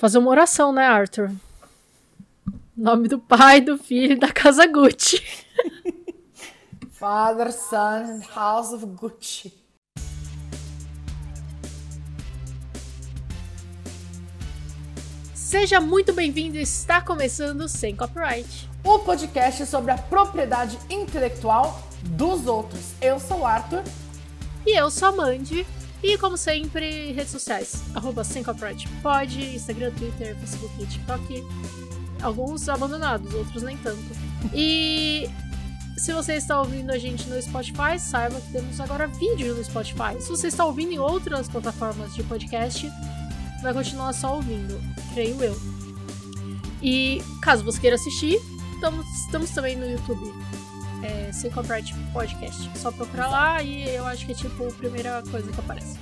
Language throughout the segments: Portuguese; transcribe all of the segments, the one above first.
Fazer uma oração, né, Arthur? Nome do pai, do filho da casa Gucci. Father, Son and House of Gucci. Seja muito bem-vindo, está começando Sem Copyright. O podcast sobre a propriedade intelectual dos outros. Eu sou o Arthur. E eu sou a Mandy. E como sempre, redes sociais. Arroba Pod, Instagram, Twitter, Facebook TikTok. Alguns abandonados, outros nem tanto. E se você está ouvindo a gente no Spotify, saiba que temos agora vídeo no Spotify. Se você está ouvindo em outras plataformas de podcast, vai continuar só ouvindo, creio eu. E caso você queira assistir, estamos, estamos também no YouTube. É, Sem Copyright Podcast. Só procurar lá e eu acho que é tipo a primeira coisa que aparece.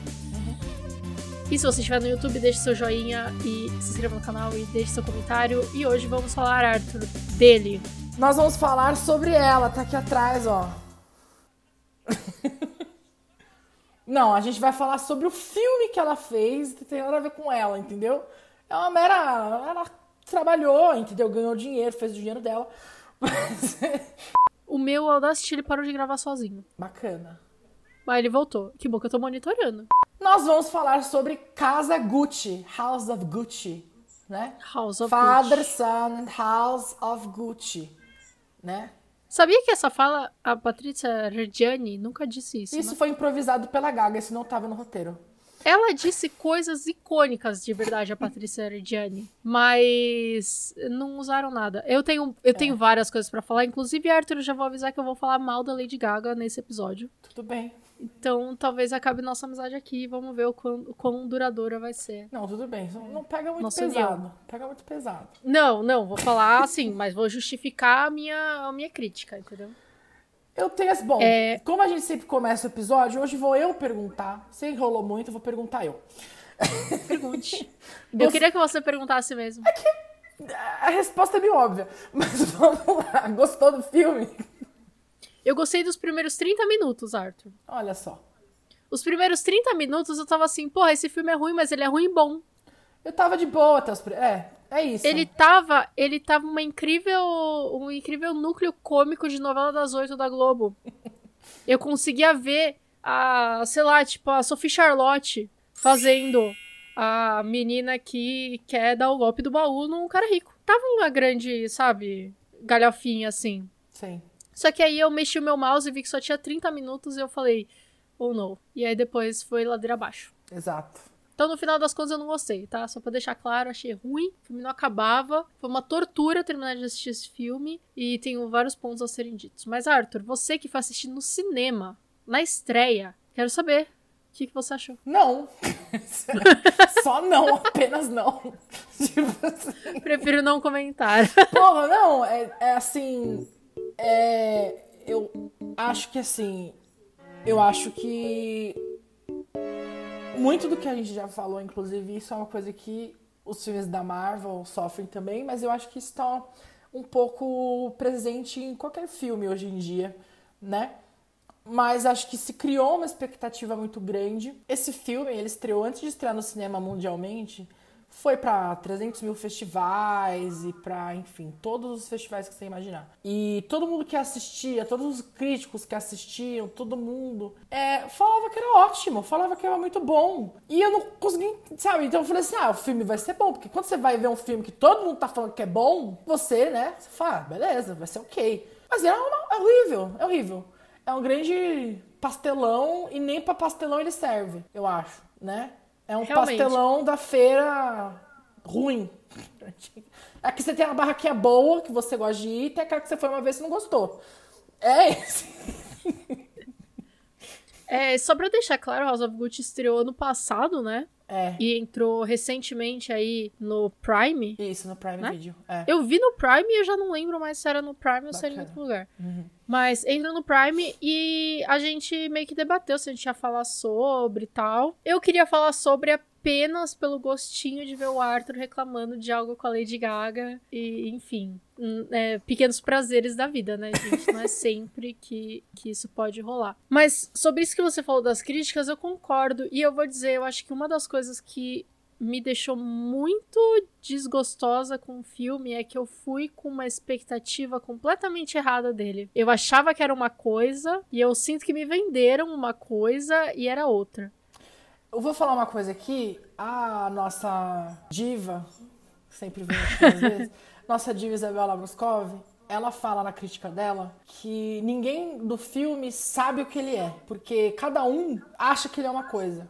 E se você estiver no YouTube, deixe seu joinha e se inscreva no canal e deixe seu comentário. E hoje vamos falar, Arthur, dele. Nós vamos falar sobre ela, tá aqui atrás, ó. Não, a gente vai falar sobre o filme que ela fez, que tem nada a ver com ela, entendeu? É uma mera. Ela trabalhou, entendeu? Ganhou dinheiro, fez o dinheiro dela. Mas... O meu Audacity ele parou de gravar sozinho. Bacana. Mas ele voltou. Que bom que eu tô monitorando. Nós vamos falar sobre Casa Gucci, House of Gucci, né? House of Father, Gucci. Son, House of Gucci, né? Sabia que essa fala, a Patrícia Reggiani nunca disse isso, Isso né? foi improvisado pela Gaga, isso não tava no roteiro. Ela disse coisas icônicas de verdade, a Patrícia Reggiani. Mas não usaram nada. Eu tenho, eu tenho várias coisas pra falar. Inclusive, Arthur, eu já vou avisar que eu vou falar mal da Lady Gaga nesse episódio. Tudo bem. Então, talvez acabe nossa amizade aqui. Vamos ver o quão, o quão duradoura vai ser. Não, tudo bem. Não não pega muito Nossa pesado. união. Pega muito pesado. Não, não, vou falar assim, mas vou justificar a minha, a minha crítica, entendeu? Eu tenho esse. Bom, É. como a gente sempre começa o episódio, hoje vou eu perguntar. Se enrolou muito, eu vou perguntar eu. Pergunte. Eu queria que você perguntasse mesmo. A resposta é meio óbvia, mas vamos lá. Gostou do filme? Eu gostei dos primeiros 30 minutos, Arthur. Olha só. Os primeiros 30 minutos eu tava assim, porra, esse filme é ruim, mas ele é ruim bom. Eu tava de boa até os. É, é isso. Ele tava, ele tava uma incrível, um incrível núcleo cômico de novela das oito da Globo. Eu conseguia ver a, sei lá, tipo, a Sophie Charlotte fazendo a menina que quer dar o golpe do baú num cara rico. Tava uma grande, sabe, galhofinha assim. Sim. Só que aí eu mexi o meu mouse e vi que só tinha 30 minutos e eu falei, oh não. E aí depois foi ladeira abaixo. Exato. Então, no final das contas, eu não gostei, tá? Só pra deixar claro, achei ruim. O filme não acabava. Foi uma tortura terminar de assistir esse filme. E tenho vários pontos a serem ditos. Mas, Arthur, você que foi assistir no cinema, na estreia, quero saber o que, que você achou. Não. Só não, apenas não. Tipo assim. Prefiro não comentar. Porra, não, é, é assim. É, eu acho que assim. Eu acho que. Muito do que a gente já falou, inclusive, isso é uma coisa que os filmes da Marvel sofrem também, mas eu acho que isso tá um pouco presente em qualquer filme hoje em dia, né? Mas acho que se criou uma expectativa muito grande. Esse filme, ele estreou antes de estrear no cinema mundialmente, foi pra 300 mil festivais e pra, enfim, todos os festivais que você imaginar. E todo mundo que assistia, todos os críticos que assistiam, todo mundo, é, falava que era ótimo, falava que era muito bom. E eu não consegui, sabe? Então eu falei assim: ah, o filme vai ser bom, porque quando você vai ver um filme que todo mundo tá falando que é bom, você, né, você fala, ah, beleza, vai ser ok. Mas é, uma- é horrível, é horrível. É um grande pastelão e nem pra pastelão ele serve, eu acho, né? É um Realmente. pastelão da feira ruim. Aqui você tem uma barraquinha boa que você gosta de ir, e tem aquela que você foi uma vez e não gostou. É esse. É, só pra deixar claro, House of Gucci estreou ano passado, né? É. E entrou recentemente aí no Prime. Isso, no Prime Né? Video. É. Eu vi no Prime e eu já não lembro mais se era no Prime ou se era em Bacana. outro lugar. Uhum. Mas entra no Prime e a gente meio que debateu se a gente ia falar sobre e tal. Eu queria falar sobre apenas pelo gostinho de ver o Arthur reclamando de algo com a Lady Gaga. E, enfim, é, pequenos prazeres da vida, né, gente? Não é sempre que, que isso pode rolar. Mas sobre isso que você falou das críticas, eu concordo. E eu vou dizer, eu acho que uma das coisas que me deixou muito desgostosa com o filme é que eu fui com uma expectativa completamente errada dele. Eu achava que era uma coisa e eu sinto que me venderam uma coisa e era outra. Eu vou falar uma coisa aqui. A nossa diva, sempre vem aqui às vezes, nossa diva Isabela Bruscov, ela fala na crítica dela que ninguém do filme sabe o que ele é, porque cada um acha que ele é uma coisa.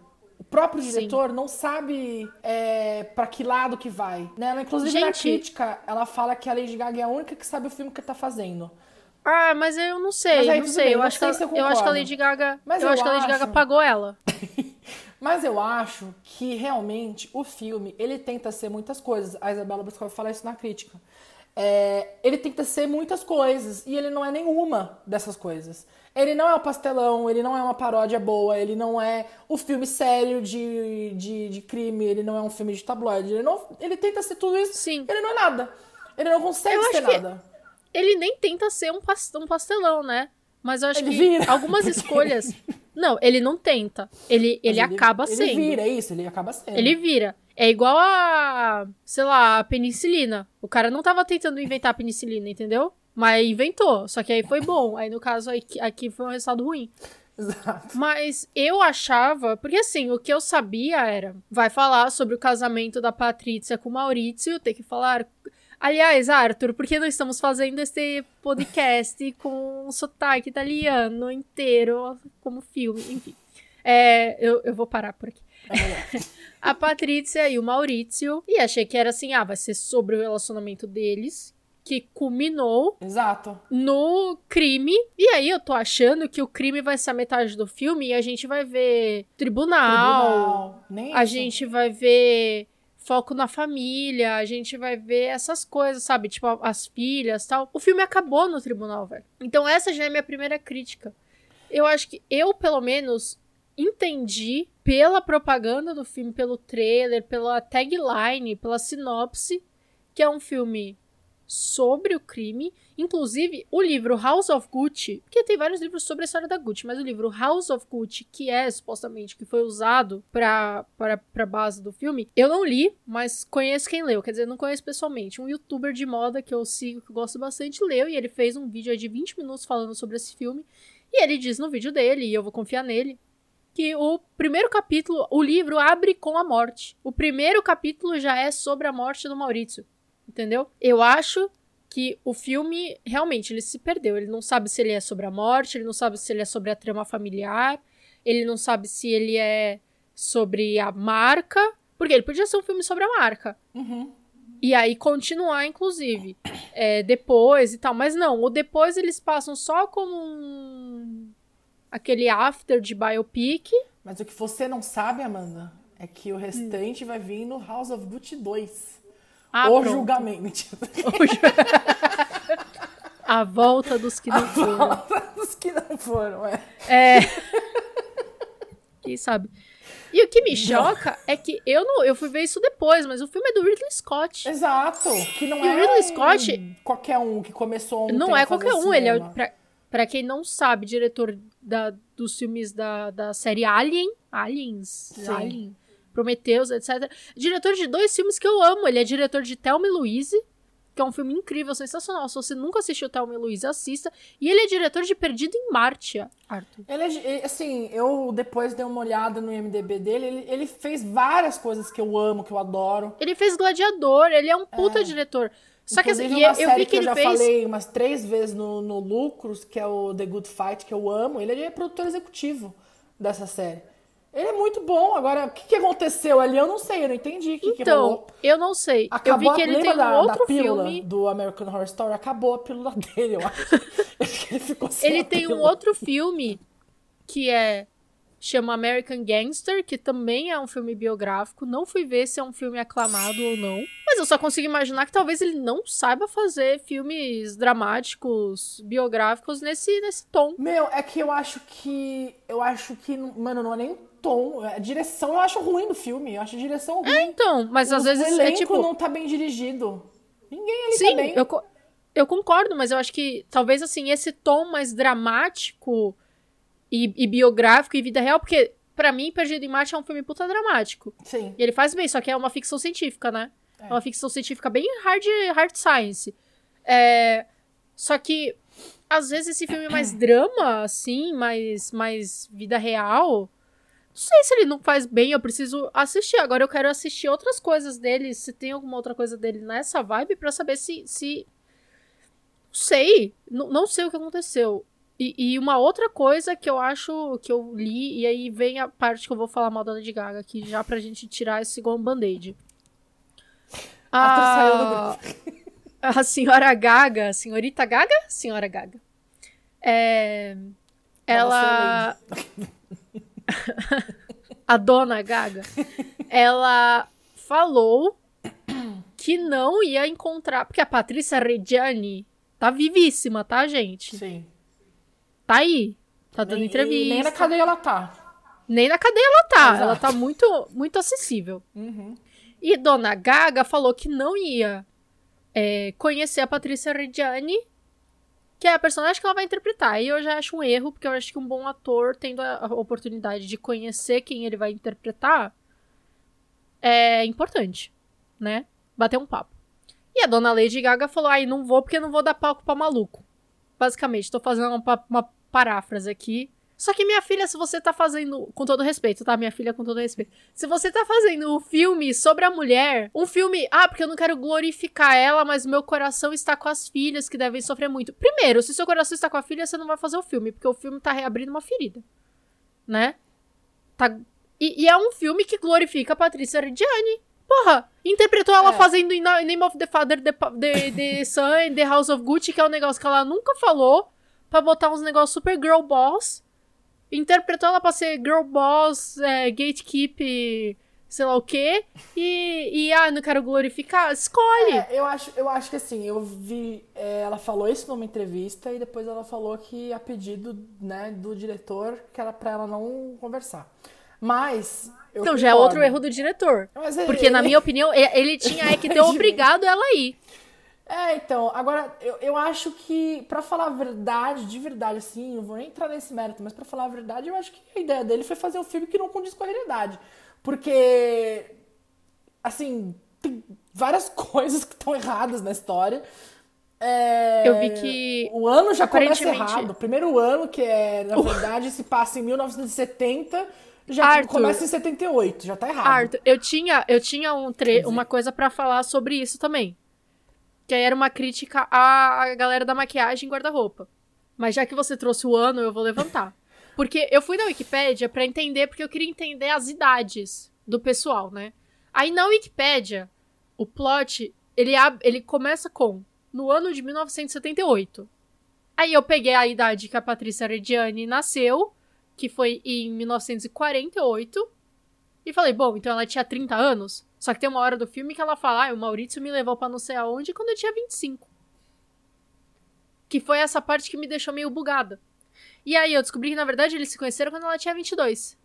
O próprio diretor Sim. não sabe é, para que lado que vai. Né? Ela, inclusive, Gente... na crítica, ela fala que a Lady Gaga é a única que sabe o filme que tá fazendo. Ah, mas eu não sei, aí, não sei. Bem, eu, acho sei que, eu, eu acho que a Lady Gaga. Mas eu, eu acho que a Lady Gaga pagou ela. mas eu acho que realmente o filme ele tenta ser muitas coisas. A Isabela Boscov fala isso na crítica. É, ele tenta ser muitas coisas e ele não é nenhuma dessas coisas. Ele não é um pastelão, ele não é uma paródia boa, ele não é o filme sério de, de, de crime, ele não é um filme de tabloide. Ele, não, ele tenta ser tudo isso. Sim. Ele não é nada. Ele não consegue ser nada. Ele nem tenta ser um pastelão, né? Mas eu acho ele que vira. algumas escolhas. Não, ele não tenta. Ele, ele, ele acaba ele sendo. Ele vira, é isso, ele acaba sendo. Ele vira. É igual a, sei lá, a penicilina. O cara não tava tentando inventar a penicilina, entendeu? Mas inventou, só que aí foi bom. Aí no caso aqui, aqui foi um resultado ruim. Exato. Mas eu achava, porque assim, o que eu sabia era, vai falar sobre o casamento da Patrícia com o Maurício, tem que falar. Aliás, Arthur, por que não estamos fazendo esse podcast com um sotaque italiano inteiro, como filme, enfim. É, eu, eu vou parar por aqui. É a Patrícia e o Maurício. E achei que era assim: ah, vai ser sobre o relacionamento deles que culminou Exato. no crime. E aí eu tô achando que o crime vai ser a metade do filme e a gente vai ver tribunal, tribunal. a gente vai ver foco na família, a gente vai ver essas coisas, sabe? Tipo, as filhas tal. O filme acabou no tribunal, velho. Então essa já é minha primeira crítica. Eu acho que eu, pelo menos, entendi pela propaganda do filme, pelo trailer, pela tagline, pela sinopse, que é um filme sobre o crime. Inclusive, o livro House of Gucci, porque tem vários livros sobre a história da Gucci, mas o livro House of Gucci, que é supostamente que foi usado para para base do filme, eu não li, mas conheço quem leu. Quer dizer, não conheço pessoalmente. Um youtuber de moda que eu sigo, que eu gosto bastante, leu e ele fez um vídeo de 20 minutos falando sobre esse filme. E ele diz no vídeo dele, e eu vou confiar nele, que o primeiro capítulo, o livro abre com a morte. O primeiro capítulo já é sobre a morte do Maurício entendeu? Eu acho que o filme realmente ele se perdeu. Ele não sabe se ele é sobre a morte, ele não sabe se ele é sobre a trama familiar, ele não sabe se ele é sobre a marca, porque ele podia ser um filme sobre a marca. Uhum. E aí continuar, inclusive, é, depois e tal. Mas não, o depois eles passam só como um... aquele after de biopic. Mas o que você não sabe, Amanda, é que o restante hum. vai vir no House of Gucci 2. Ah, o pronto. julgamento. A volta dos que não a foram. A volta dos que não foram, é. É. Quem sabe? E o que me choca não. é que eu não, eu fui ver isso depois, mas o filme é do Ridley Scott. Exato. Que não e é o Ridley Scott qualquer um que começou ontem Não é qualquer um, cinema. ele é pra, pra quem não sabe, diretor da, dos filmes da, da série Alien, Aliens, Sim. Alien Prometheus, etc. Diretor de dois filmes que eu amo. Ele é diretor de Thelma e Louise, que é um filme incrível, sensacional. Se você nunca assistiu Thelma e Louise, assista. E ele é diretor de Perdido em Marte, Arthur. Ele é, assim, eu depois dei uma olhada no IMDB dele, ele, ele fez várias coisas que eu amo, que eu adoro. Ele fez Gladiador, ele é um puta é. diretor. Só Inclusive, que assim, eu vi que, que eu já fez... falei umas três vezes no, no Lucros, que é o The Good Fight, que eu amo. Ele é produtor executivo dessa série. Ele é muito bom. Agora, o que, que aconteceu ali? Eu não sei, eu não entendi o que, então, que eu não sei. Acabou, eu vi que ele tem um da, outro da pílula filme do American Horror Story. Acabou a pílula dele, eu acho. ele ficou sem Ele tem pílula. um outro filme que é chama American Gangster, que também é um filme biográfico. Não fui ver se é um filme aclamado ou não. Mas eu só consigo imaginar que talvez ele não saiba fazer filmes dramáticos, biográficos nesse, nesse tom. Meu, é que eu acho que. Eu acho que. Mano, não é nem tom. A direção eu acho ruim do filme. Eu acho a direção ruim. É, então, mas o, às vezes o elenco é tipo. não tá bem dirigido. Ninguém ali Sim, tá bem. Eu, eu concordo, mas eu acho que talvez assim, esse tom mais dramático e, e biográfico e vida real, porque pra mim, Perdido em Marte é um filme puta dramático. Sim. E ele faz bem, só que é uma ficção científica, né? É, É. uma ficção científica bem hard, hard science. É, só que, às vezes, esse filme é mais drama, assim, mais, mais vida real. Não sei se ele não faz bem, eu preciso assistir. Agora eu quero assistir outras coisas dele, se tem alguma outra coisa dele nessa vibe, pra saber se. se... Não sei. Não sei o que aconteceu. E, e uma outra coisa que eu acho que eu li, e aí vem a parte que eu vou falar mal da Lady Gaga aqui, já pra gente tirar esse igual um band-aid. A, a senhora Gaga, senhorita Gaga? Senhora Gaga. É, ela. a dona Gaga. Ela falou que não ia encontrar. Porque a Patrícia Reggiani tá vivíssima, tá, gente? Sim. Tá aí. Tá dando Nem- entrevista. nem na cadeia ela tá. Nem na cadeia ela tá. Exato. Ela tá muito, muito acessível. Uhum. E Dona Gaga falou que não ia é, conhecer a Patrícia Reggiani, que é a personagem que ela vai interpretar. E eu já acho um erro, porque eu acho que um bom ator, tendo a, oportunidade de conhecer quem ele vai interpretar, é importante, né? Bater um papo. E a Dona Lady Gaga falou: ai, não vou porque não vou dar palco pra maluco. Basicamente, tô fazendo uma, uma paráfrase aqui. Só que, minha filha, se você tá fazendo. Com todo respeito, tá? Minha filha, com todo respeito. Se você tá fazendo um filme sobre a mulher, um filme. Ah, porque eu não quero glorificar ela, mas meu coração está com as filhas que devem sofrer muito. Primeiro, se seu coração está com a filha, você não vai fazer o filme, porque o filme tá reabrindo uma ferida. Né? Tá... E, e é um filme que glorifica a Patrícia Reggiani. Porra, interpretou ela É. fazendo em Na- Name of the Father, The, the, the Son The House of Gucci, que é um negócio que ela nunca falou, pra botar uns negócios super girl boss. Interpretou ela pra ser girl boss, é, gatekeep, sei lá o quê. E, e, ah, não quero glorificar. Escolhe. É, eu acho, eu acho que assim, eu vi. é, ela falou isso numa entrevista e depois ela falou que a pedido né, do diretor que era pra ela não conversar. Mas. então já é concordo. outro erro do diretor. Ele- Porque, na minha opinião, ele tinha é que ter obrigado ela a ir. É, então, agora, eu, eu acho que, pra falar a verdade, de verdade, assim, não vou nem entrar nesse mérito, mas pra falar a verdade, eu acho que a ideia dele foi fazer um filme que não condiz com a realidade. Porque, assim, tem várias coisas que estão erradas na história. É, Eu vi que, O ano já começa aparentemente- errado. O primeiro ano, que é, na verdade, se passa em 1970, já Arthur. começa em 78, já tá errado. Arthur, eu tinha, eu tinha um tre uma coisa pra falar sobre isso também. Que aí era uma crítica à, galera da maquiagem e guarda-roupa. Mas já que você trouxe o ano, eu vou levantar. Porque eu fui na Wikipédia pra entender, porque eu queria entender as idades do pessoal, né? Aí na Wikipédia, o plot, ele, ab- ele começa com no ano de 1978. Aí eu peguei a idade que a Patrícia Reggiani nasceu, que foi em 1948. E falei, bom, então ela tinha 30 anos. Só que tem uma hora do filme que ela fala, ah, o Maurício me levou pra não sei aonde quando eu tinha 25. Que foi essa parte que me deixou meio bugada. E aí eu descobri que, na verdade, eles se conheceram quando ela tinha 22.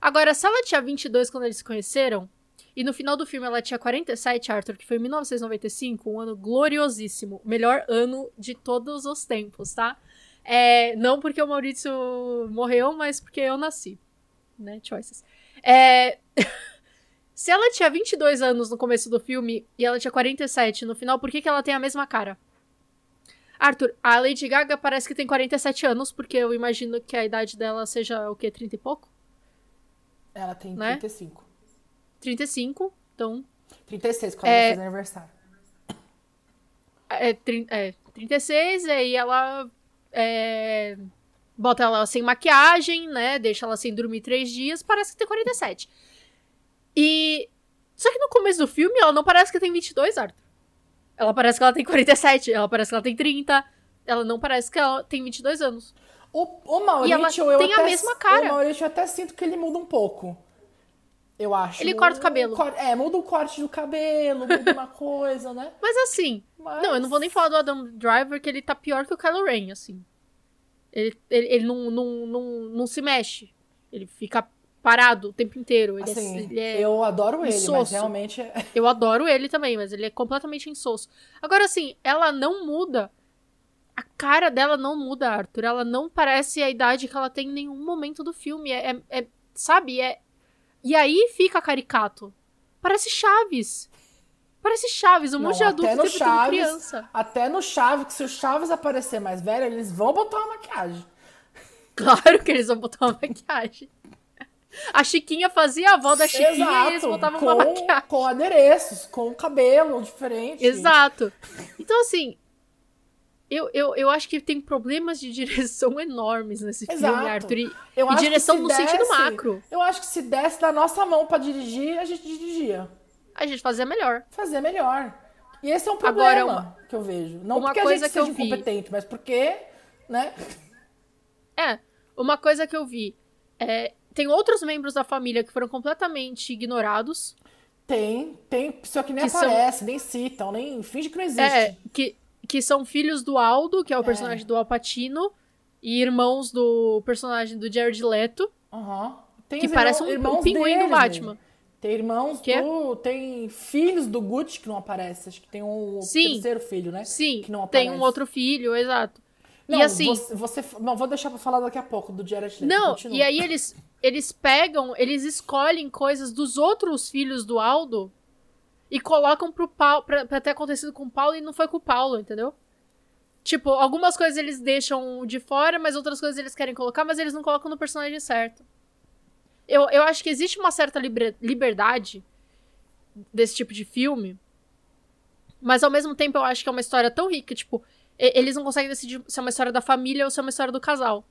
Agora, se ela tinha 22 quando eles se conheceram, e no final do filme ela tinha 47, Arthur, que foi em 1995, um ano gloriosíssimo. Melhor ano de todos os tempos, tá? É, não porque o Maurício morreu, mas porque eu nasci. Né? Choices. É... Se ela tinha 22 anos no começo do filme e ela tinha 47 no final, por que, que ela tem a mesma cara? Arthur, a Lady Gaga parece que tem 47 anos, porque eu imagino que a idade dela seja o quê? 30 e pouco? Ela tem Né? 35. 35, então 36, quando É. ela fez aniversário. é, é 36, e aí ela é, bota ela sem maquiagem, né? Deixa ela sem dormir três dias, parece que tem 47. E. Só que no começo do filme ela não parece que tem 22, Arthur. Ela parece que ela tem 47, ela parece que ela tem 30. Ela não parece que ela tem 22 anos. O, o Maurício, ela eu tem a até, mesma cara. O Maurício, eu até sinto que ele muda um pouco. Eu acho. Ele corta o cabelo. É, muda o corte do cabelo, muda uma coisa, né? Mas assim, Mas... Não, eu não vou nem falar do Adam Driver, que ele tá pior que o Kylo Ren, assim. Ele, ele, ele não, não, não, não se mexe. Ele fica parado o tempo inteiro. Ele, é- Assim, ele é, eu adoro ele, mas realmente... é- Eu adoro ele também, mas ele é completamente insosso. Agora, assim, ela não muda a cara dela não muda, Arthur. Ela não parece a idade que ela tem em nenhum momento do filme. É, é, é sabe? É... E aí fica caricato. Parece Chaves. Parece Chaves, um Não, monte de adulto no Chaves, criança. Até no Chaves, que se o Chaves aparecer mais velho, eles vão botar uma maquiagem. Claro que eles vão botar uma maquiagem. A Chiquinha fazia a avó da Chiquinha e eles Exato, botavam com, uma maquiagem. com adereços, com cabelo diferente. Exato. Então, assim, eu, eu, eu acho que tem problemas de direção enormes nesse Exato. filme, Arthur. E, Eu e direção se no sentido desse- macro. Eu acho que se desse da nossa mão pra dirigir, a gente dirigia. A gente fazia melhor. Fazer melhor. E esse é um Agora, problema uma- que eu vejo. Não uma porque coisa a gente que eu seja vi- incompetente, mas porque, né? É, uma coisa que eu vi. É, tem outros membros da família que foram completamente ignorados. Tem, tem, só que nem Que são- aparece, nem citam, nem finge que não existe. É, que, que são filhos do Aldo, que é o personagem do Alpatino, e irmãos do personagem do Jared Leto, Aham. Tem que parece um, um pinguim do deles, Batman. né? Tem irmãos Que é? do. Tem filhos do Gucci que não aparece. Acho que tem um Sim. terceiro filho, né? Sim, Que não tem aparece. um outro filho, exato. Não, e assim. Você, você- Não, vou deixar pra falar daqui a pouco do Jared Leto. Não, continua. e aí eles, eles pegam, eles escolhem coisas dos outros filhos do Aldo e colocam pro Paulo, pra, pra ter acontecido com o Paulo e não foi com o Paulo, entendeu? Tipo, algumas coisas eles deixam de fora, mas outras coisas eles querem colocar, mas eles não colocam no personagem certo. Eu, eu acho que existe uma certa liber- liberdade desse tipo de filme, mas ao mesmo tempo eu acho que é uma história tão rica, tipo, eles não conseguem decidir se é uma história da família ou se é uma história do casal.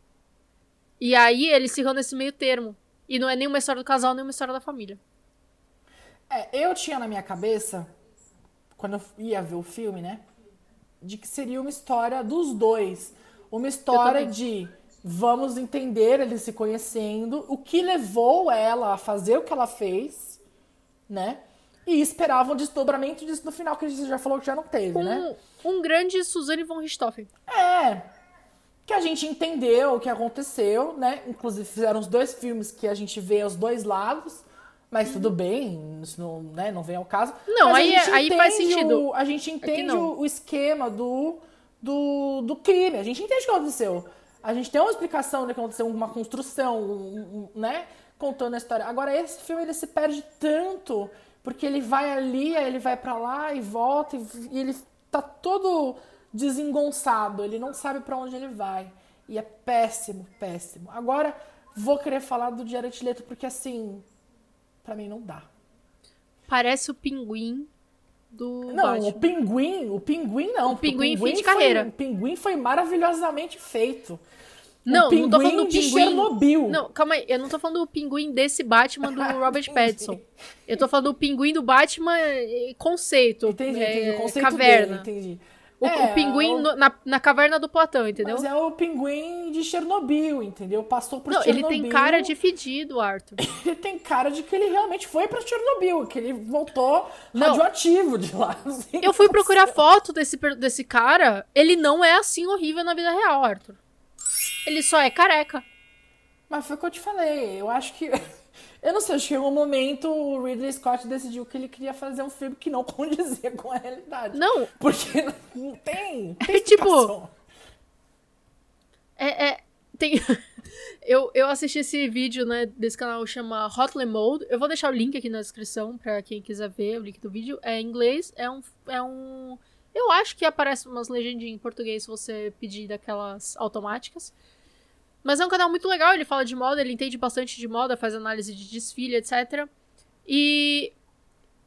E aí eles ficam nesse meio termo. E não é nem uma história do casal, nem uma história da família. É, eu tinha na minha cabeça, quando eu ia ver o filme, né? De que seria uma história dos dois. Uma história de vamos entender eles se conhecendo, o que levou ela a fazer o que ela fez, né? E esperavam um desdobramento disso no final, que a gente já falou que já não teve, né? Um, um grande Suzanne von Richthofen. É. Que a gente entendeu o que aconteceu, né? Inclusive fizeram os dois filmes que a gente vê os dois lados. Mas tudo bem, isso não, né, não vem ao caso. Não, Mas aí é- aí faz entende sentido. o- a gente entende não. o, o esquema do, do, do crime. A gente entende o que aconteceu. A gente tem uma explicação do que aconteceu, uma construção, um- um- né? Contando a história. Agora, esse filme ele se perde tanto, porque ele vai ali, aí ele vai pra lá e volta, e, ele tá todo desengonçado, ele não sabe pra onde ele vai. E é péssimo, péssimo. Agora, vou querer falar do Jared Leto, porque assim, pra mim não dá. Parece o pinguim do Não, Batman. o pinguim, o pinguim não. porque pinguim fim de foi- carreira. O pinguim foi maravilhosamente feito. Não, não tô falando pinguim do de pinguim. Chernobyl. Não, calma aí. Eu não tô falando do pinguim desse Batman do Robert Pattinson. Eu tô falando do pinguim do Batman eh, conceito. Entendi, é, entendi. O conceito caverna. dele, entendi. O, É, o pinguim o- no- na, na caverna do Platão, entendeu? Mas é o pinguim de Chernobyl, entendeu? Passou por Não, ele Chernobyl. tem cara de fedido, Arthur. Ele tem cara de que ele realmente foi pra Chernobyl, que ele voltou Não. radioativo de lá. Sei Eu fui procurar foto desse, desse cara, ele não é assim horrível na vida real, Arthur. Ele só é careca. Mas foi o que eu te falei. Eu acho que. Eu não sei, acho que em algum momento o Ridley Scott decidiu que ele queria fazer um filme que não condizia com a realidade. Não, Porque não tem. tem É tipo- é. é- tem. eu, eu assisti esse vídeo, né, desse canal chama Hotly Mode. Eu vou deixar o link aqui na descrição pra quem quiser ver o link do vídeo. É em inglês, é um. É um eu acho que aparece umas legendinhas em português se você pedir daquelas automáticas. Mas é um canal muito legal, ele fala de moda, ele entende bastante de moda, faz análise de desfile, etc. E,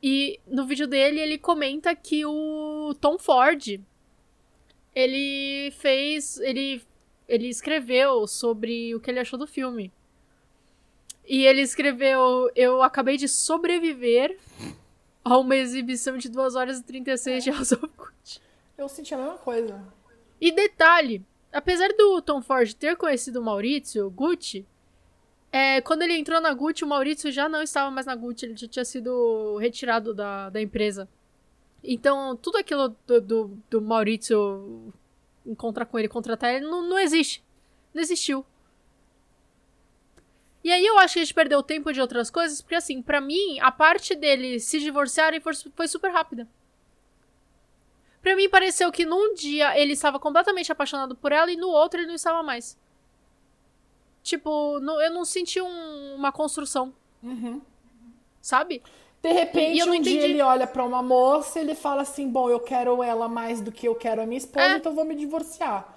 e no vídeo dele ele comenta que o Tom Ford ele fez. Ele, ele escreveu sobre o que ele achou do filme. E ele escreveu: Eu acabei de sobreviver a uma exibição de 2 horas e 36 de House of Gucci. Eu senti a mesma coisa. E detalhe, apesar do Tom Ford ter conhecido o Maurício, Gucci, é, quando ele entrou na Gucci, o Maurício já não estava mais na Gucci, ele já tinha sido retirado da, da empresa. Então, tudo aquilo do, do, do Maurício encontrar com ele, contratar ele, não, não existe. Não existiu. E aí eu acho que a gente perdeu tempo de outras coisas, porque assim, pra mim, a parte deles se divorciarem foi, foi super rápida. Pra mim pareceu que num dia ele estava completamente apaixonado por ela e no outro ele não estava mais. Tipo, eu não senti um- uma construção. Sabe? De repente, E um dia entendi. ele olha pra uma moça e ele fala assim: Bom, eu quero ela mais do que eu quero a minha esposa, É. então eu vou me divorciar.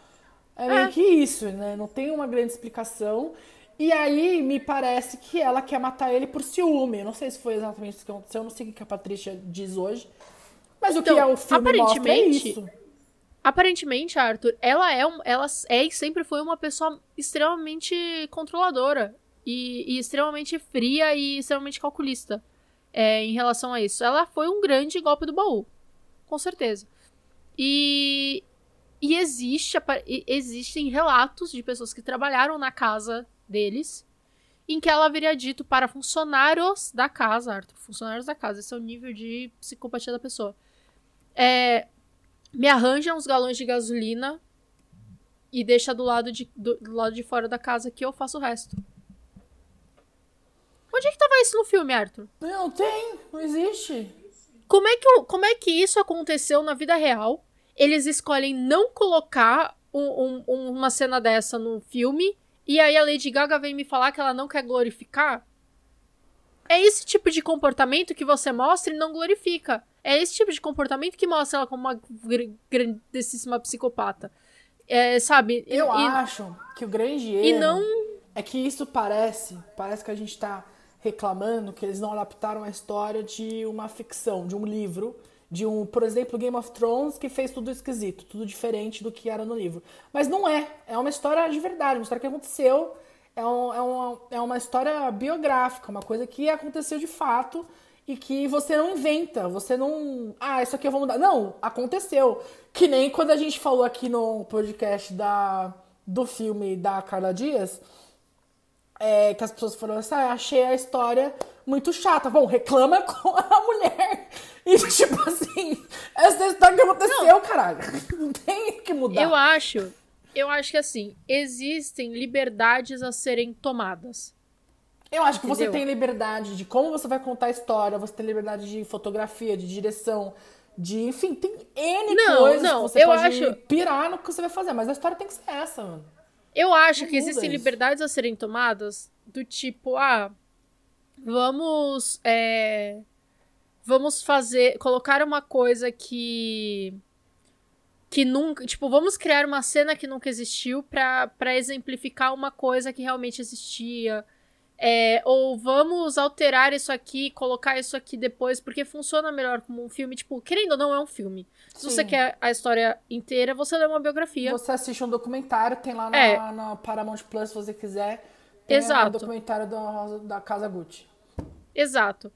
É É. meio que isso, né? Não tem uma grande explicação. E aí me parece que ela quer matar ele por ciúme. Eu não sei se foi exatamente isso que aconteceu, eu não sei o que a Patrícia diz hoje. Mas o que Então, é o filme é aparentemente, isso. Aparentemente, Arthur, ela é, um, ela é e sempre foi uma pessoa extremamente controladora e, e extremamente fria e extremamente calculista é, em relação a isso. Ela foi um grande golpe do baú, com certeza. E, e existe, e- existem relatos de pessoas que trabalharam na casa deles em que ela haveria dito para funcionários da casa, Arthur, funcionários da casa, esse é o nível de psicopatia da pessoa. É, me arranja uns galões de gasolina e deixa do lado de, do, do lado de fora da casa que eu faço o resto. Onde é que tava isso no filme, Arthur? Não tem, não existe. Como é que, como é que isso aconteceu na vida real? Eles escolhem não colocar um- um- uma cena dessa no filme e aí a Lady Gaga vem me falar que ela não quer glorificar? É esse tipo de comportamento que você mostra e não glorifica. É esse tipo de comportamento que mostra ela como uma gr- grandíssima psicopata. É, sabe? Eu e, acho que o grande erro e não. é que isso parece, parece que a gente tá reclamando que eles não adaptaram a história de uma ficção, de um livro, de um, por exemplo, Game of Thrones, que fez tudo esquisito, tudo diferente do que era no livro. Mas não é, é uma história de verdade, uma história que aconteceu, é, um- é uma, é uma história biográfica, uma coisa que aconteceu de fato e que você não inventa, você não. Ah, isso aqui eu vou mudar. Não, aconteceu. Que nem quando a gente falou aqui no podcast da, do filme da Carla Dias, é, que as pessoas falaram assim, ah, achei a história muito chata. Bom, reclama com a mulher. E tipo assim, essa história que aconteceu, caralho. Não tem que mudar. Eu acho. Eu acho que assim, existem liberdades a serem tomadas. Eu acho que você Entendeu? tem liberdade de como você vai contar a história, você tem liberdade de fotografia, de direção, de. Enfim, tem N Não, coisas não, que você eu pode acho- pirar no que você vai fazer, mas a história tem que ser essa, mano. Eu acho Não que existem isso. liberdades a serem tomadas do tipo, ah, vamos. é, vamos fazer. Colocar uma coisa que. Que nunca. Tipo, vamos criar uma cena que nunca existiu pra, pra exemplificar uma coisa que realmente existia. É, ou vamos alterar isso aqui, colocar isso aqui depois, porque funciona melhor como um filme. Tipo, querendo ou não, é um filme. Se você Sim. quer a história inteira, você lê uma biografia. Você assiste um documentário, tem lá na, É. na Paramount Plus se você quiser. Tem Exato. o documentário do- da Casa Gucci. Exato.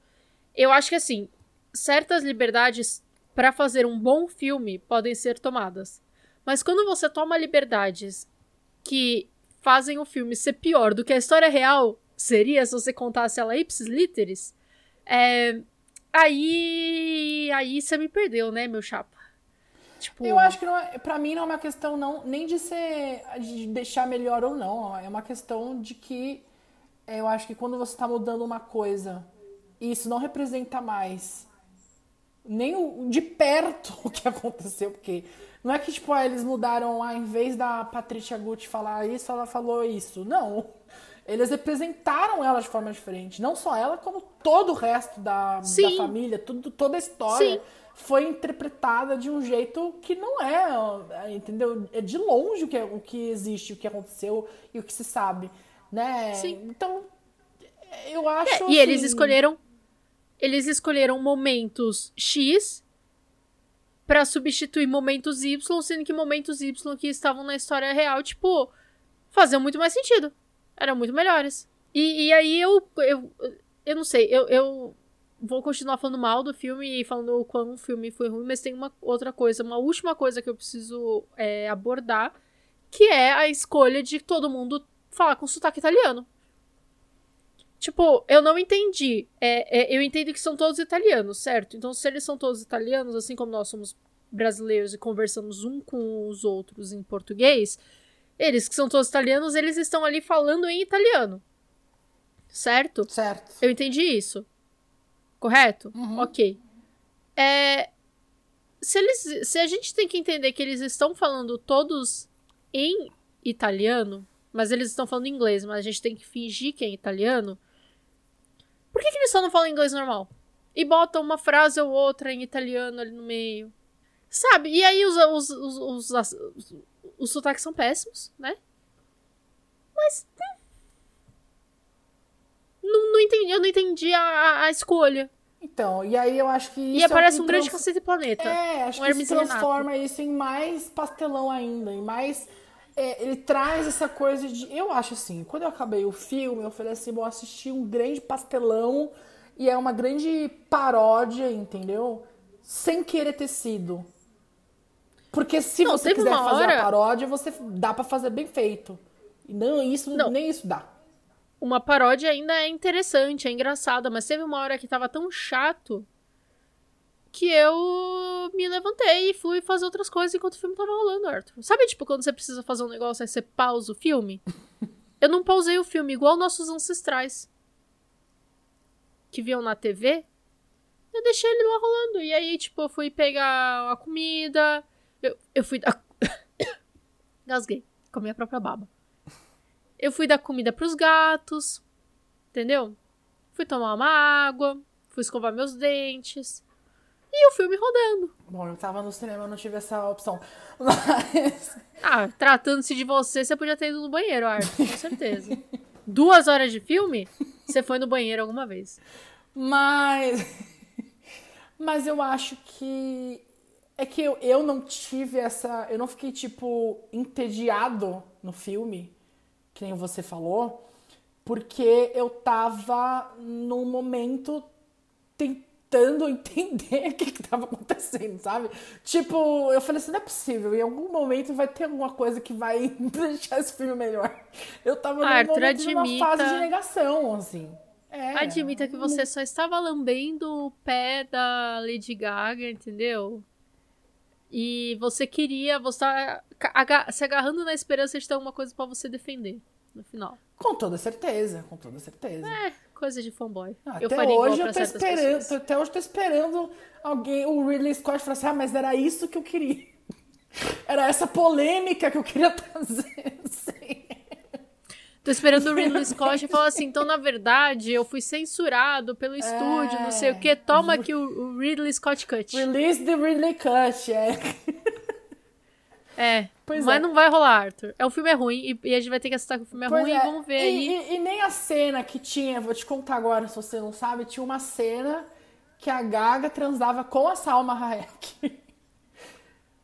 Eu acho que assim, certas liberdades pra fazer um bom filme podem ser tomadas. Mas quando você toma liberdades que fazem o filme ser pior do que a história real seria se você contasse ela ipsis literis, é, aí aí você me perdeu, né, meu chapa? Tipo, Eu acho que não é, pra mim não é uma questão não, nem de ser. de deixar melhor ou não. É uma questão de que é, eu acho que quando você tá mudando uma coisa e isso não representa mais nem o, de perto o que aconteceu, porque não é que tipo, ah, eles mudaram, ah, em vez da Patrícia Gucci falar isso, ela falou isso. Não. Eles representaram ela de forma diferente. Não só ela, como todo o resto da, da família, tudo, toda a história Sim. foi interpretada de um jeito que não é, ó, entendeu? É de longe o que, o que existe, o que aconteceu e o que se sabe, né? Sim. Então, eu acho. É, e eles assim, escolheram eles escolheram momentos X pra substituir momentos Y, sendo que momentos Y que estavam na história real, tipo, faziam muito mais sentido. Eram muito melhores. E, e aí eu, eu. Eu não sei, eu, eu vou continuar falando mal do filme e falando o quão o filme foi ruim, mas tem uma outra coisa, uma última coisa que eu preciso é, abordar, que é a escolha de todo mundo falar com sotaque italiano. Tipo, eu não entendi. É, é, eu entendo que são todos italianos, certo? Então, se eles são todos italianos, assim como nós somos brasileiros e conversamos um com os outros em português, eles que são todos italianos, eles estão ali falando em italiano. Certo? Certo. Eu entendi isso. Correto? Ok. É... se eles. Se a gente tem que entender que eles estão falando todos em italiano, mas eles estão falando inglês, mas a gente tem que fingir que é italiano. Por que, que eles só não falam inglês normal? E botam uma frase ou outra em italiano ali no meio. Sabe? E aí os, os, os, os, os, os sotaques são péssimos, né? Mas. Hum, não, não entendi, eu não entendi a, a escolha. Então, e aí eu acho que isso. E aparece é um grande cacete planeta. É, acho um que isso transforma isso em mais pastelão ainda, em mais. É, ele traz essa coisa de. Eu acho assim, quando eu acabei o filme, eu falei assim, vou assistir um grande pastelão e é uma grande paródia, entendeu? Sem querer ter sido. Porque se não, você quiser fazer hora... a paródia, você dá para fazer bem feito. E não, isso não. nem isso dá uma paródia ainda é interessante, é engraçada, mas teve uma hora que tava tão chato que eu me levantei e fui fazer outras coisas enquanto o filme tava rolando, Arthur. Sabe, tipo, quando você precisa fazer um negócio, aí você pausa o filme? eu não pausei o filme, igual nossos ancestrais. Que viam na TV. Eu deixei ele lá rolando. E aí, tipo, eu fui pegar a comida. Eu, eu fui. Gasguei. Comi a própria baba. Eu fui dar comida pros gatos, entendeu? Fui tomar uma água, fui escovar meus dentes. E o filme rodando. Bom, eu tava no cinema, eu não tive essa opção. Mas. Ah, tratando-se de você, você podia ter ido no banheiro, Arthur, com certeza. Duas horas de filme, você foi no banheiro alguma vez. Mas. Mas eu acho que. É que eu, eu não tive essa. Eu não fiquei, tipo, entediado no filme que nem você falou, porque eu tava num momento tentando entender o que que tava acontecendo, sabe? Tipo, eu falei assim, não é possível, em algum momento vai ter alguma coisa que vai deixar esse filme melhor. Eu tava num Arthur, momento admita... numa fase de negação, assim. É, admita que você só estava lambendo o pé da Lady Gaga, entendeu? E você queria, você tá se agarrando na esperança de ter alguma coisa para você defender no final. Com toda certeza, com toda certeza. É, coisa de fanboy. Ah, eu até hoje eu tô esperando, pessoas. até hoje eu tô esperando alguém, o Ridley Scott falar assim, ah, mas era isso que eu queria. Era essa polêmica que eu queria trazer. Sim. Tô esperando o Ridley Scott falar assim, então na verdade eu fui censurado pelo estúdio, é... não sei o que, toma aqui o Ridley Scott Cut. Release the Ridley Cut, é. É, pois mas é. não vai rolar, Arthur. É, o filme é ruim e, e, a gente vai ter que aceitar que o filme é pois ruim é. e vamos ver e, aí. E, e, nem a cena que tinha, vou te contar agora se você não sabe, tinha uma cena que a Gaga transava com a Salma Hayek.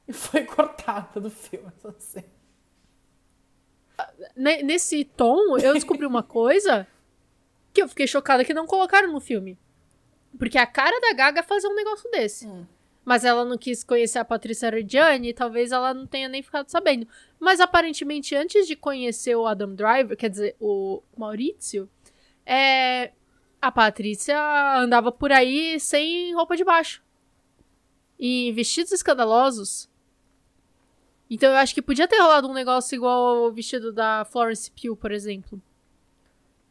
e foi cortada do filme essa cena nesse tom, eu descobri uma coisa que eu fiquei chocada que não colocaram no filme. Porque a cara da Gaga fazer um negócio desse. Hum. Mas ela não quis conhecer a Patrícia Reggiani e talvez ela não tenha nem ficado sabendo. Mas aparentemente, antes de conhecer o Adam Driver, quer dizer, o Maurício, é, a Patrícia andava por aí sem roupa de baixo. E vestidos escandalosos. Então eu acho que podia ter rolado um negócio igual o vestido da Florence Pugh, por exemplo.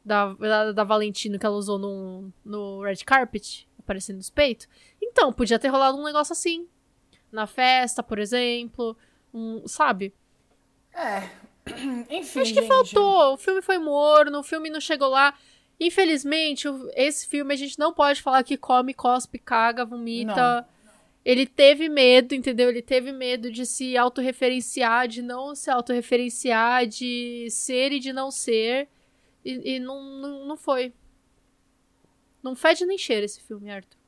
Da, da, da Valentino que ela usou no, no red carpet, aparecendo nos peitos. Então, podia ter rolado um negócio assim. Na festa, por exemplo. Um, sabe? É. Enfim. Acho que gente. faltou. O filme foi morno, o filme não chegou lá. Infelizmente, esse filme a gente não pode falar que come, cospe, caga, vomita. Não. Ele teve medo, entendeu? Ele teve medo de se autorreferenciar, de não se autorreferenciar, de ser e de não ser. E, e não, não, não foi. Não fede nem cheira esse filme, Arthur.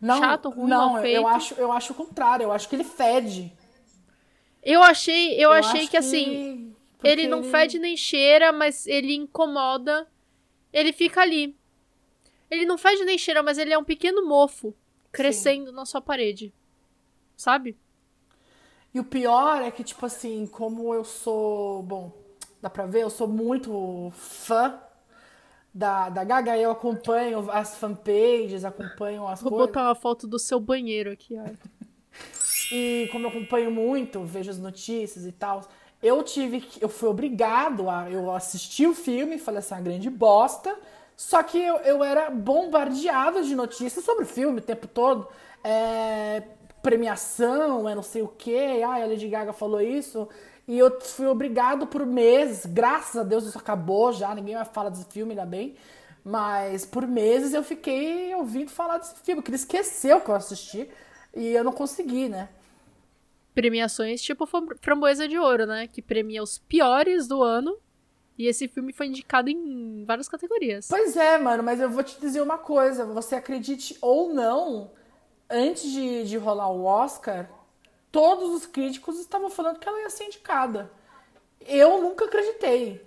Não, Chato, ruim, não, mal feito. Eu acho, eu acho o contrário. Eu acho que ele fede. Eu achei, eu, eu achei que, assim, ele não ele... fede nem cheira, mas ele incomoda. Ele fica ali. Ele não fede nem cheira, mas ele é um pequeno mofo crescendo Sim. na sua parede. Sabe? E o pior é que, tipo assim, como eu sou. Bom, dá pra ver, eu sou muito fã da, da Gaga, eu acompanho as fanpages, acompanho as Vou coisas. botar uma foto do seu banheiro aqui, Arthur. e como eu acompanho muito, vejo as notícias e tal, eu tive que. Eu fui obrigado a. Eu assisti o filme, falei assim, uma grande bosta. Só que eu, eu era bombardeado de notícias sobre o filme o tempo todo. É, premiação, é não sei o quê, ai, a Lady Gaga falou isso. E eu fui obrigado por meses, graças a Deus isso acabou já, ninguém mais fala desse filme, ainda bem. Mas por meses eu fiquei ouvindo falar desse filme, porque ele esqueceu que eu assisti e eu não consegui, né? Premiações tipo Framboesa de Ouro, né? Que premia os piores do ano. E esse filme foi indicado em várias categorias. Pois é, mano, mas eu vou te dizer uma coisa. Você acredite ou não, antes de, de rolar o Oscar, todos os críticos estavam falando que ela ia ser indicada. Eu nunca acreditei.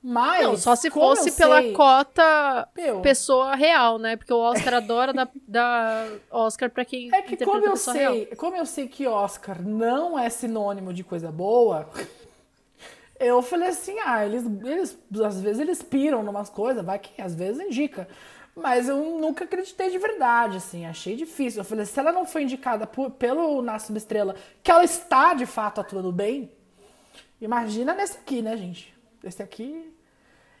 Mas. Não, só se fosse pela sei, cota Meu, pessoa real, né? Porque o Oscar adora dar, dar Oscar pra quem. É que como eu sei, real. como eu sei que Oscar não é sinônimo de coisa boa, eu falei assim, ah, eles, eles às vezes eles piram numas coisas, vai que às vezes indica. Mas eu nunca acreditei de verdade, assim, achei difícil. Eu falei, se ela não foi indicada por, pelo Nasce uma Estrela, que ela está de fato atuando bem, imagina nesse aqui, né, gente? Esse aqui.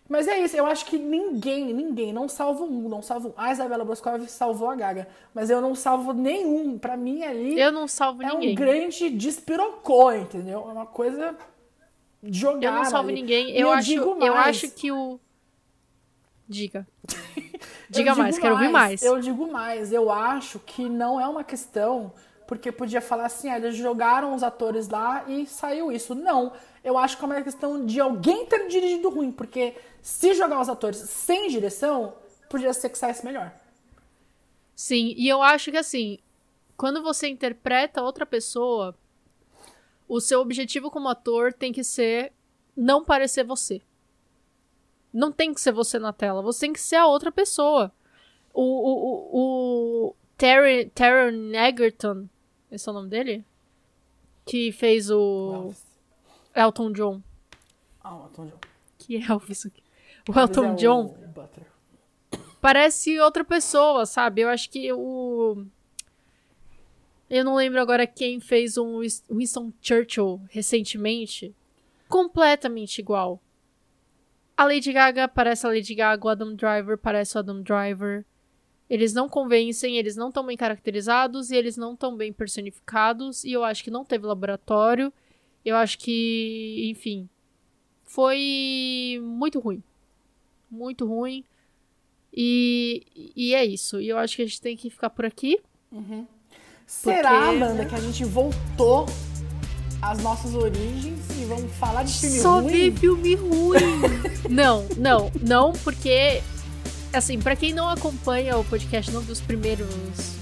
Mas é isso, eu acho que ninguém, ninguém, não salvo um, não salvo um. A Isabela Boscov salvou a Gaga, mas eu não salvo nenhum. Para mim ali. Eu não salvo é ninguém. É um grande despirocou, entendeu? É uma coisa jogada. Eu não salvo ali. ninguém. Eu, eu acho, eu acho que o. Diga. Diga mais, quero ouvir mais. Eu digo mais, eu acho que não é uma questão porque podia falar assim, ah, eles jogaram os atores lá e saiu isso. Não, eu acho que é uma questão de alguém ter dirigido ruim, porque se jogar os atores sem direção, podia ser que saísse melhor. Sim, e eu acho que assim, quando você interpreta outra pessoa, o seu objetivo como ator tem que ser não parecer você. Não tem que ser você na tela, você tem que ser a outra pessoa. O, o, o, o Terry, Taron Egerton, esse é o nome dele? Que fez o Elton John. Ah, o Elton John. Que Elvis aqui. O Elton é John. O parece outra pessoa, sabe? Eu acho que o. Eu não lembro agora quem fez um Winston Churchill recentemente. Completamente igual. A Lady Gaga parece a Lady Gaga, o Adam Driver parece o Adam Driver. Eles não convencem, eles não estão bem caracterizados e eles não estão bem personificados. E eu acho que não teve laboratório. Eu acho que, enfim, foi muito ruim. Muito ruim. E, e é isso. E eu acho que a gente tem que ficar por aqui. Uhum. Será, porque... Amanda, que a gente voltou às nossas origens e vamos falar de filme Só ruim? Só ver filme ruim. não, não, não, porque assim, para quem não acompanha o podcast, não dos primeiros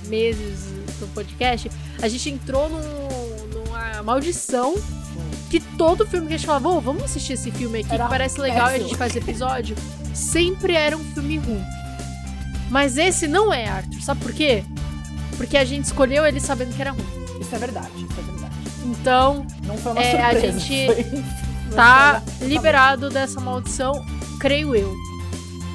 meses do podcast, a gente entrou num, numa maldição que todo filme que a gente falava, oh, vamos assistir esse filme aqui, era que parece legal e a gente faz episódio, sempre era um filme ruim. Mas esse não é, Arthur. Sabe por quê? Porque a gente escolheu ele sabendo que era ruim. Isso é verdade, isso é verdade. Então, não foi uma é, surpresa, a gente foi... tá liberado dessa maldição, creio eu.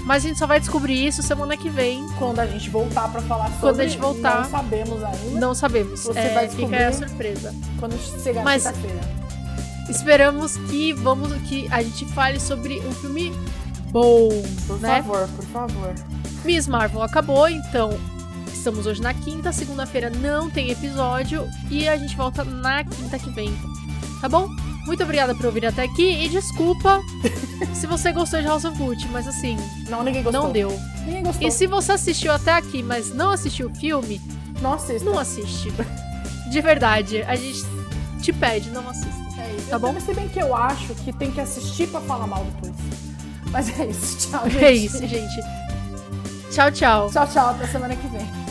Mas a gente só vai descobrir isso semana que vem. Quando a gente voltar para falar sobre. Quando a gente voltar. Não sabemos ainda. Não sabemos. Você é, vai descobrir. Fica a surpresa. Quando chegar Mas Esperamos que vamos que a gente fale sobre um filme bom, por né? favor, por favor. Miss Marvel acabou, então estamos hoje na quinta, segunda-feira não tem episódio e a gente volta na quinta que vem. Tá bom? Muito obrigada por ouvir até aqui e desculpa se você gostou de House of Gucci, mas assim. Não, ninguém gostou. Não deu. Ninguém gostou. E se você assistiu até aqui, mas não assistiu o filme, não assista. Não assiste. De verdade, a gente te pede, não assista. É isso. Tá bom? Se bem que eu acho que tem que assistir pra falar mal depois. Mas é isso. Tchau, gente. É isso, gente. Tchau, tchau. Tchau, tchau. Até semana que vem.